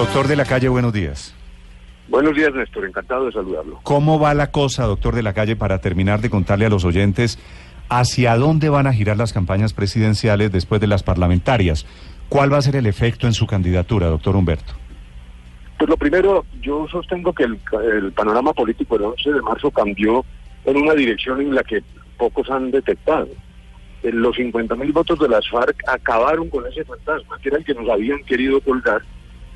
Doctor de la Calle, buenos días. Buenos días, Néstor. Encantado de saludarlo. ¿Cómo va la cosa, doctor de la Calle, para terminar de contarle a los oyentes hacia dónde van a girar las campañas presidenciales después de las parlamentarias? ¿Cuál va a ser el efecto en su candidatura, doctor Humberto? Pues lo primero, yo sostengo que el, el panorama político del 11 de marzo cambió en una dirección en la que pocos han detectado. Los 50 mil votos de las FARC acabaron con ese fantasma, que era el que nos habían querido colgar.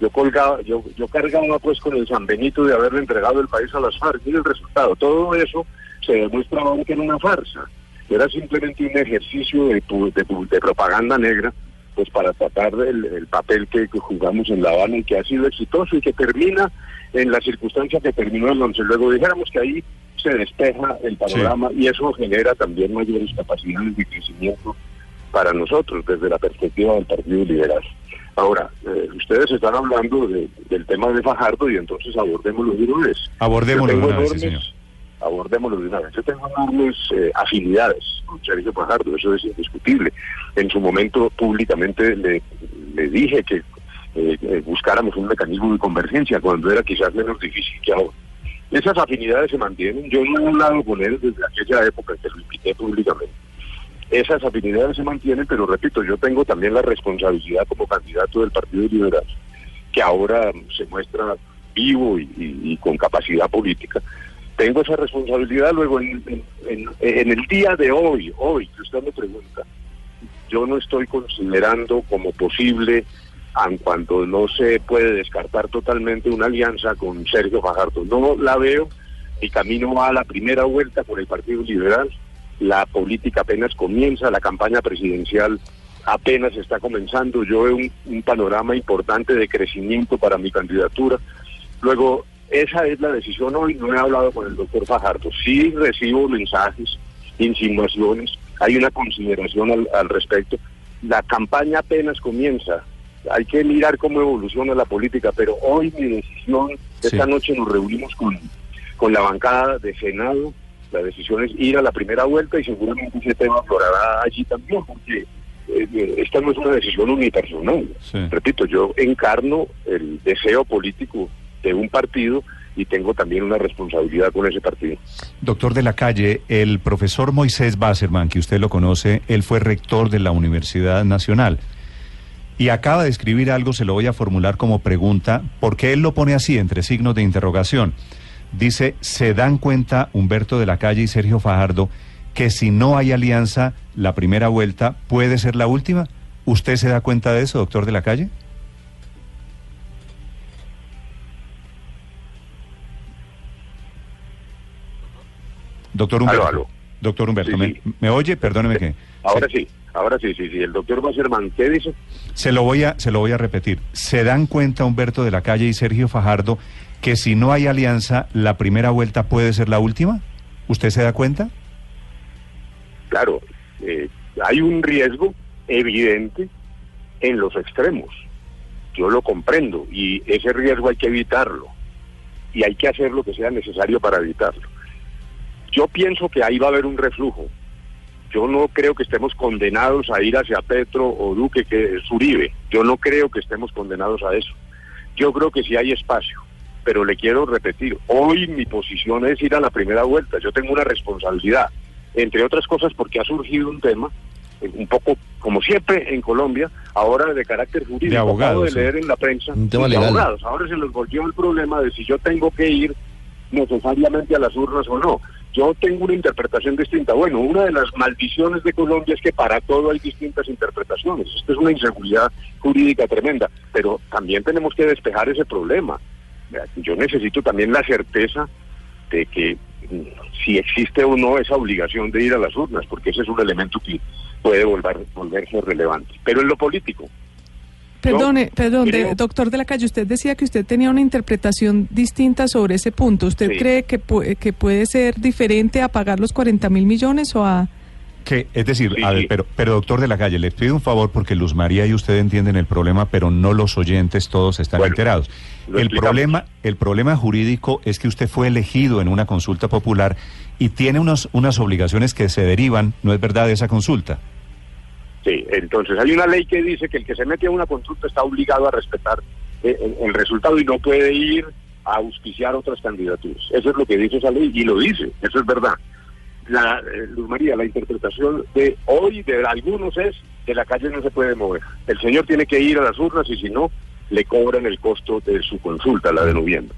Yo colgaba, yo, yo cargaba pues con el San Benito de haberle entregado el país a las FARC. Y el resultado, todo eso se demuestra ahora que era una farsa. Era simplemente un ejercicio de, de, de propaganda negra pues para tratar del el papel que, que, jugamos en La Habana y que ha sido exitoso y que termina en la circunstancia que terminó el 11. Luego dijéramos que ahí se despeja el panorama sí. y eso genera también mayores capacidades de crecimiento para nosotros desde la perspectiva del Partido Liberal. Ahora, eh, ustedes están hablando de, del tema de Fajardo y entonces abordémoslo de una vez. Abordémoslo de una vez, sí, señor abordémoslo de una vez. Yo tengo enormes eh, afinidades con Sergio Fajardo, eso es indiscutible. En su momento públicamente le, le dije que eh, buscáramos un mecanismo de convergencia cuando era quizás menos difícil que ahora. Esas afinidades se mantienen. Yo no he hablado con él desde aquella época que lo invité públicamente. Esas afinidades se mantienen, pero repito, yo tengo también la responsabilidad como candidato del Partido Liberal, que ahora se muestra vivo y, y, con capacidad política tengo esa responsabilidad luego en, en, en, el día de hoy, hoy que usted me pregunta, yo no estoy considerando como posible, aun cuando no se puede descartar totalmente una alianza con Sergio Fajardo. No la veo, mi camino va a la primera vuelta por el Partido Liberal, la política apenas comienza, la campaña presidencial apenas está comenzando, yo veo un, un panorama importante de crecimiento para mi candidatura. Luego, esa es la decisión hoy. No he hablado con el doctor Fajardo. Sí recibo mensajes, insinuaciones, hay una consideración al, al, respecto. La campaña apenas comienza. Hay que mirar cómo evoluciona la política, pero hoy mi decisión, sí. esta noche nos reunimos con, con la bancada de Senado. La decisión es ir a la primera vuelta y seguramente ese tema aflorará allí también, porque eh, esta no es una decisión unipersonal. Sí. Repito, yo encarno el deseo político de un partido y tengo también una responsabilidad con ese partido. Doctor de la Calle, el profesor Moisés Basserman, que usted lo conoce, él fue rector de la Universidad Nacional. Y acaba de escribir algo, se lo voy a formular como pregunta, porque él lo pone así, entre signos de interrogación. Dice, ¿se dan cuenta Humberto de la Calle y Sergio Fajardo que si no hay alianza, la primera vuelta puede ser la última? ¿Usted se da cuenta de eso, doctor de la Calle? Doctor Humberto. Aló, aló. Doctor Humberto, sí, ¿me, ¿me, oye? Perdóneme que... Ahora sí, ahora sí, sí, sí. El doctor Basserman, ¿qué dice? Se lo, voy a, se lo voy a repetir. ¿Se dan cuenta Humberto de la Calle y Sergio Fajardo que si no hay alianza, la primera vuelta puede ser la última? ¿Usted se da cuenta? Claro, eh, hay un riesgo evidente en los extremos. Yo lo comprendo y ese riesgo hay que evitarlo y hay que hacer lo que sea necesario para evitarlo. Yo pienso que ahí va a haber un reflujo. Yo no creo que estemos condenados a ir hacia Petro o Duque, que es Uribe. Yo no creo que estemos condenados a eso. Yo creo que sí hay espacio. Pero le quiero repetir, hoy mi posición es ir a la primera vuelta. Yo tengo una responsabilidad, entre otras cosas porque ha surgido un tema, eh, un poco como siempre en Colombia, ahora de carácter jurídico. De abogados. de leer en la prensa. De abogados. Ahora se les volvió el problema de si yo tengo que ir necesariamente a las urnas o no yo tengo una interpretación distinta. Bueno, una de las maldiciones de Colombia es que para todo hay distintas interpretaciones. Esto es una inseguridad jurídica tremenda, pero también tenemos que despejar ese problema. Yo necesito también la certeza de que si existe o no esa obligación de ir a las urnas, porque ese es un elemento que puede volver, volverse relevante. Pero en lo político, Perdone, perdón, de- doctor de la calle, usted decía que usted tenía una interpretación distinta sobre ese punto. ¿Usted Sí. cree que, que puede ser diferente a pagar los 40 mil millones o a...? Que, es decir, Sí, a ver, sí. pero, pero doctor de la calle, les pido un favor porque Luz María y usted entienden el problema, pero no los oyentes todos están Bueno, enterados. El explicamos. problema, el problema jurídico es que usted fue elegido en una consulta popular y tiene unos, unas obligaciones que se derivan, ¿no es verdad?, de esa consulta. Sí, entonces hay una ley que dice que el que se mete a una consulta está obligado a respetar eh, el, el resultado y no puede ir a auspiciar otras candidaturas. Eso es lo que dice esa ley y lo dice, eso es verdad. La, eh, Luz María, la interpretación de hoy de algunos es que la calle no se puede mover. El señor tiene que ir a las urnas y si no, le cobran el costo de su consulta, la de noviembre.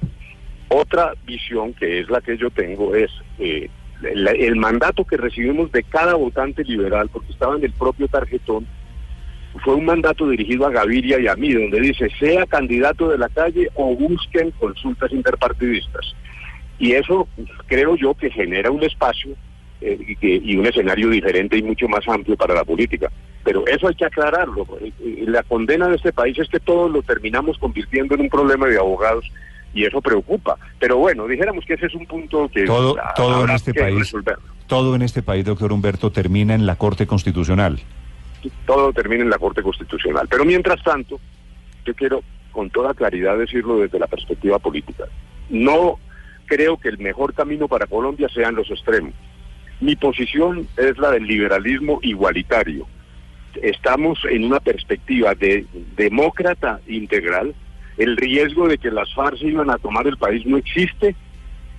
Otra visión que es la que yo tengo es eh, la- el mandato que recibimos de cada votante liberal, porque estaba en el propio tarjetón, fue un mandato dirigido a Gaviria y a mí, donde dice, sea candidato de la calle o busquen consultas interpartidistas. Y eso creo yo que genera un espacio eh, y, que- y un escenario diferente y mucho más amplio para la política. Pero eso hay que aclararlo. Eh, eh, La condena de este país es que todos lo terminamos convirtiendo en un problema de abogados y eso preocupa. Pero bueno, dijéramos que ese es un punto que Todo, todo en este que país, resolverlo. todo en este país, doctor Humberto, termina en la Corte Constitucional. todo termina en la Corte Constitucional. Pero mientras tanto, yo quiero con toda claridad decirlo desde la perspectiva política. No creo que el mejor camino para Colombia sean los extremos. Mi posición es la del liberalismo igualitario. Estamos en una perspectiva de demócrata integral. El riesgo de que las FARC iban a tomar el país no existe,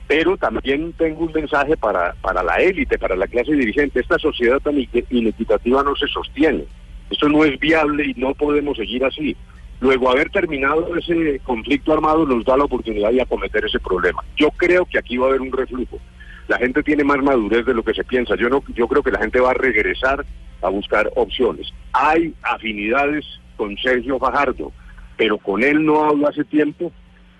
pero también tengo un mensaje para, para la élite, para la clase dirigente. Esta sociedad tan inequitativa no se sostiene. Esto no es viable y no podemos seguir así. Luego, haber terminado ese conflicto armado nos da la oportunidad de acometer ese problema. Yo creo que aquí va a haber un reflujo. La gente tiene más madurez de lo que se piensa. Yo no, yo creo que la gente va a regresar a buscar opciones. Hay afinidades con Sergio Fajardo, pero con él no hablo hace tiempo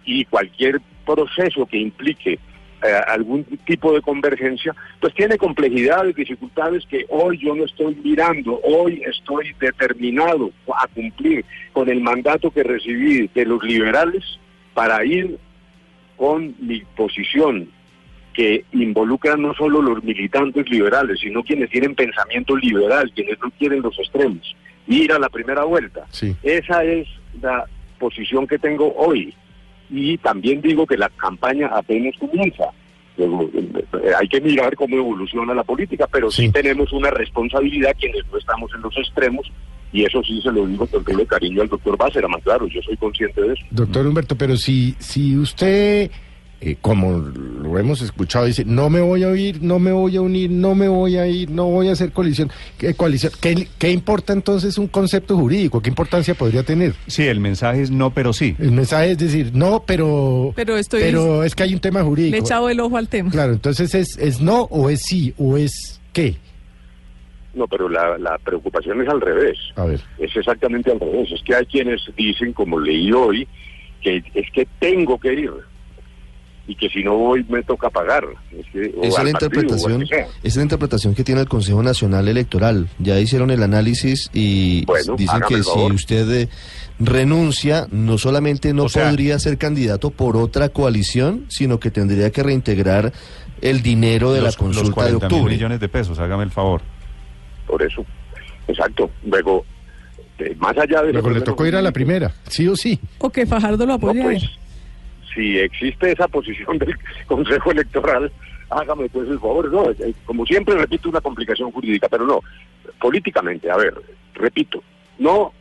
y cualquier proceso que implique eh, algún tipo de convergencia, pues tiene complejidades, dificultades que hoy yo no estoy mirando, hoy estoy determinado a cumplir con el mandato que recibí de los liberales para ir con mi posición que involucra no solo los militantes liberales, sino quienes tienen pensamiento liberal, quienes no quieren los extremos, ir a la primera vuelta. Sí. Esa es la posición que tengo hoy. Y también digo que la campaña apenas comienza. Eh, hay que mirar cómo evoluciona la política, pero sí, Sí. tenemos una responsabilidad quienes no estamos en los extremos, y eso sí se lo digo con todo el cariño al doctor Basserman, claro, yo soy consciente de eso. Doctor Humberto, pero si, si usted, eh, como lo hemos escuchado, dice, no me voy a oír, no me voy a unir, no me voy a ir, no voy a hacer coalición, ¿qué, coalición? ¿Qué, qué importa entonces un concepto jurídico? ¿Qué importancia podría tener? Sí, el mensaje es no, pero sí. El mensaje es decir, no, pero, Pero estoy- pero es que hay un tema Le he jurídico. echado el ojo al tema. Claro, entonces es, es no o es sí o es qué. No, pero la, la preocupación es al revés. A ver. Es exactamente al revés. Es que hay quienes dicen, como leí hoy, que es que tengo que ir y que si no voy me toca pagar. Es que, o Esa es la partido, o al interpretación, esa es la interpretación que tiene el Consejo Nacional Electoral. Ya hicieron el análisis y Bueno, dicen que si usted eh, renuncia, no solamente no O sea- podría ser candidato por otra coalición, sino que tendría que reintegrar el dinero de los, la consulta los 40 de mil octubre. millones de pesos, hágame el favor. Por eso. Exacto. Luego, eh, más allá de... Luego le tocó ir a la primera, sí o sí. O que Fajardo lo No, apoye pues. Si existe esa posición del Consejo Electoral, hágame pues el favor. No, eh, como siempre repito una complicación jurídica, pero no, políticamente, a ver, repito, no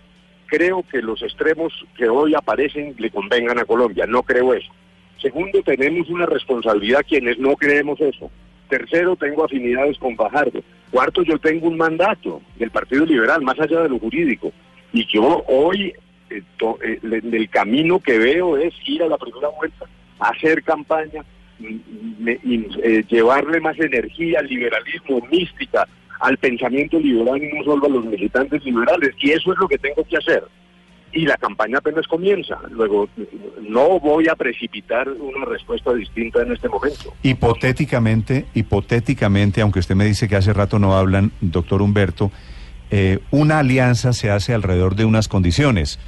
creo que los extremos que hoy aparecen le convengan a Colombia, no creo eso. Segundo, tenemos una responsabilidad quienes no creemos eso. Tercero, tengo afinidades con Fajardo. Cuarto, yo tengo un mandato del Partido Liberal, más allá de lo jurídico. Y yo hoy, eh, to- eh, el camino que veo es ir a la primera vuelta, hacer campaña, mm, me- y, eh, llevarle más energía al liberalismo, mística, al pensamiento liberal y no solo a los militantes liberales. Y eso es lo que tengo que hacer y la campaña apenas comienza. Luego, no voy a precipitar una respuesta distinta en este momento. Hipotéticamente, hipotéticamente, aunque usted me dice que hace rato no hablan, doctor Humberto, eh, una alianza se hace alrededor de unas condiciones.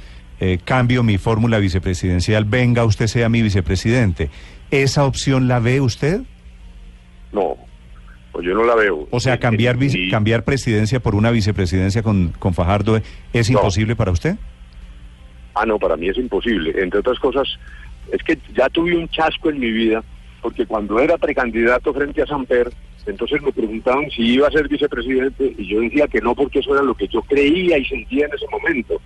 eh, cambio mi fórmula vicepresidencial, venga, usted sea mi vicepresidente. ¿Esa opción la ve usted? No, pues yo no la veo. O sea, cambiar, vice- Y- cambiar presidencia por una vicepresidencia con, con Fajardo ¿eh? es No. imposible para usted? Ah, no, para mí es imposible. Entre otras cosas, es que ya tuve un chasco en mi vida, porque cuando era precandidato frente a Samper, entonces me preguntaban si iba a ser vicepresidente y yo decía que no, porque eso era lo que yo creía y sentía en ese momento.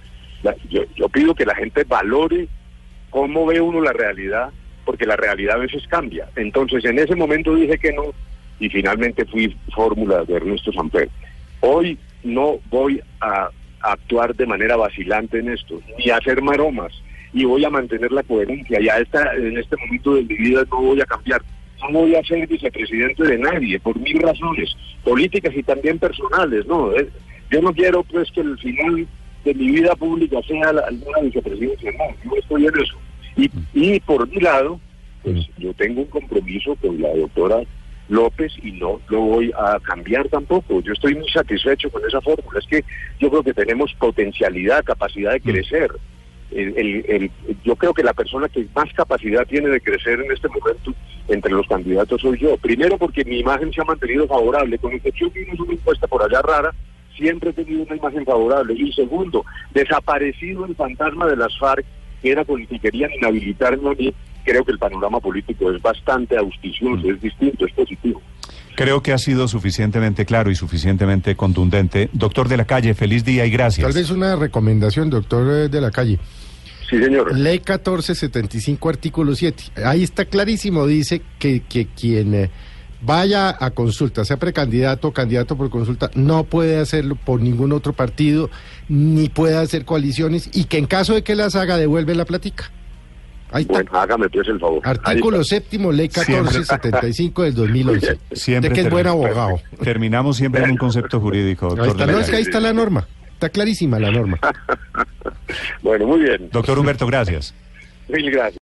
Yo, yo pido que la gente valore cómo ve uno la realidad, porque la realidad a veces cambia. Entonces, en ese momento dije que no y finalmente fui fórmula de Ernesto Samper. Hoy no voy a actuar de manera vacilante en esto, ni a hacer maromas, y voy a mantener la coherencia. Y a esta, en este momento de mi vida no voy a cambiar. No voy a ser vicepresidente de nadie, por mil razones, políticas y también personales. no Yo no quiero pues que el final de mi vida pública sea alguna vicepresidencia, no, yo estoy en eso. Y, y por mi lado, pues yo tengo un compromiso con la doctora López y no lo voy a cambiar tampoco. Yo estoy muy satisfecho con esa fórmula. Es que yo creo que tenemos potencialidad, capacidad de crecer. El- el- el- yo creo que la persona que más capacidad tiene de crecer en este momento entre los candidatos soy yo. Primero porque mi imagen se ha mantenido favorable, con excepción es una encuesta por allá rara, siempre he tenido una imagen favorable. Y segundo, desaparecido el fantasma de las FARC, que era con el que querían inhabilitarme a mí, creo que el panorama político es bastante auspicioso, es distinto, es positivo. Creo que ha sido suficientemente claro y suficientemente contundente. Doctor de la calle, feliz día y gracias. Tal vez una recomendación, doctor eh, de la calle. Sí, señor. Ley 1475, artículo 7. Ahí está clarísimo, dice que, que quien eh, vaya a consulta, sea precandidato o candidato por consulta, no puede hacerlo por ningún otro partido, ni puede hacer coaliciones, y que en caso de que las haga, devuelve la platica. Ahí está. Bueno, hágame pues el favor. Ahí Artículo séptimo, ley 1475 del 2011. Siempre Usted que es buen abogado. Terminamos siempre en un concepto jurídico, Ahí doctor. está, de no, es que ahí está la norma. Está clarísima la norma. Bueno, muy bien. Doctor Humberto, gracias. Mil gracias.